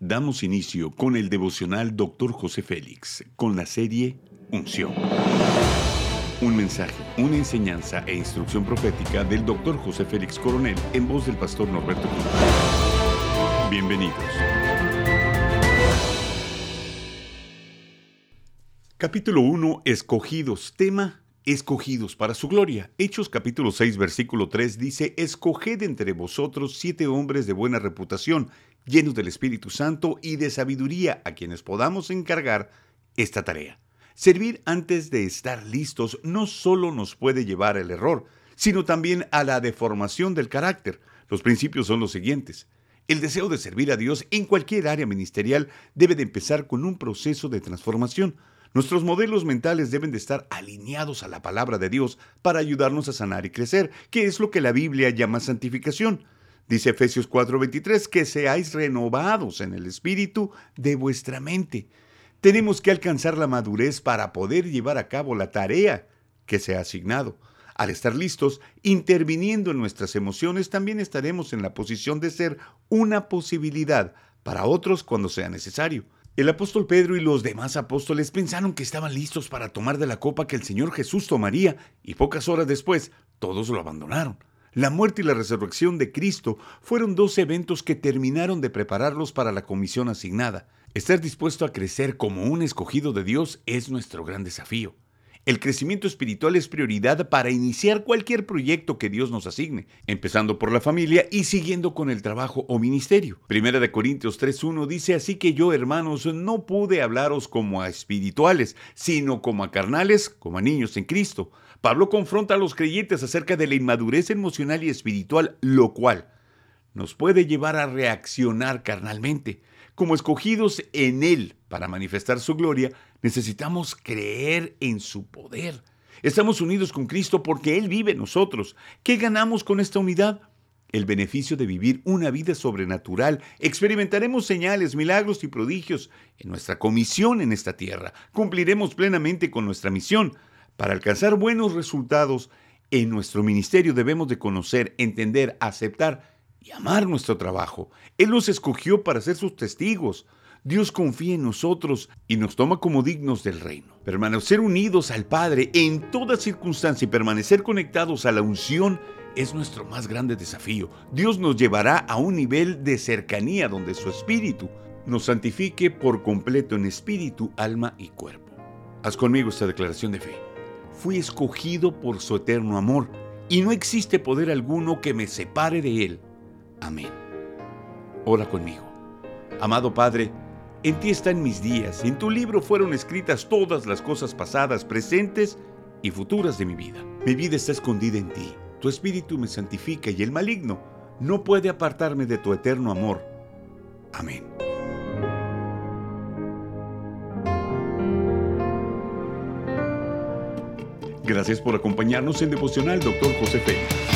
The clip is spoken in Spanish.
Damos inicio con el devocional Dr. José Félix, con la serie Unción. Un mensaje, una enseñanza e instrucción profética del Dr. José Félix Coronel en voz del pastor Norberto Cruz. Bienvenidos. Capítulo 1. Escogidos. Tema escogidos para su gloria. Hechos capítulo 6 versículo 3 dice, Escoged entre vosotros siete hombres de buena reputación, llenos del Espíritu Santo y de sabiduría, a quienes podamos encargar esta tarea. Servir antes de estar listos no solo nos puede llevar al error, sino también a la deformación del carácter. Los principios son los siguientes. El deseo de servir a Dios en cualquier área ministerial debe de empezar con un proceso de transformación. Nuestros modelos mentales deben de estar alineados a la palabra de Dios para ayudarnos a sanar y crecer, que es lo que la Biblia llama santificación. Dice Efesios 4:23 que seáis renovados en el espíritu de vuestra mente. Tenemos que alcanzar la madurez para poder llevar a cabo la tarea que se ha asignado. Al estar listos, interviniendo en nuestras emociones, también estaremos en la posición de ser una posibilidad para otros cuando sea necesario. El apóstol Pedro y los demás apóstoles pensaron que estaban listos para tomar de la copa que el Señor Jesús tomaría, y pocas horas después todos lo abandonaron. La muerte y la resurrección de Cristo fueron dos eventos que terminaron de prepararlos para la comisión asignada. Estar dispuesto a crecer como un escogido de Dios es nuestro gran desafío. El crecimiento espiritual es prioridad para iniciar cualquier proyecto que Dios nos asigne, empezando por la familia y siguiendo con el trabajo o ministerio. Primera de Corintios 3.1 dice, así que yo, hermanos, no pude hablaros como a espirituales, sino como a carnales, como a niños en Cristo. Pablo confronta a los creyentes acerca de la inmadurez emocional y espiritual, lo cual nos puede llevar a reaccionar carnalmente. Como escogidos en Él para manifestar su gloria, necesitamos creer en su poder. Estamos unidos con Cristo porque Él vive en nosotros. ¿Qué ganamos con esta unidad? El beneficio de vivir una vida sobrenatural. Experimentaremos señales, milagros y prodigios en nuestra comisión en esta tierra. Cumpliremos plenamente con nuestra misión. Para alcanzar buenos resultados en nuestro ministerio debemos de conocer, entender, aceptar y amar nuestro trabajo. Él nos escogió para ser sus testigos. Dios confía en nosotros y nos toma como dignos del reino. Permanecer unidos al Padre en toda circunstancia y permanecer conectados a la unción es nuestro más grande desafío. Dios nos llevará a un nivel de cercanía donde su espíritu nos santifique por completo en espíritu, alma y cuerpo. Haz conmigo esta declaración de fe. Fui escogido por su eterno amor y no existe poder alguno que me separe de él. Amén. Ora conmigo. Amado Padre, en ti están mis días, en tu libro fueron escritas todas las cosas pasadas, presentes y futuras de mi vida. Mi vida está escondida en ti, tu espíritu me santifica y el maligno no puede apartarme de tu eterno amor. Amén. Gracias por acompañarnos en Devocional, Dr. José Félix.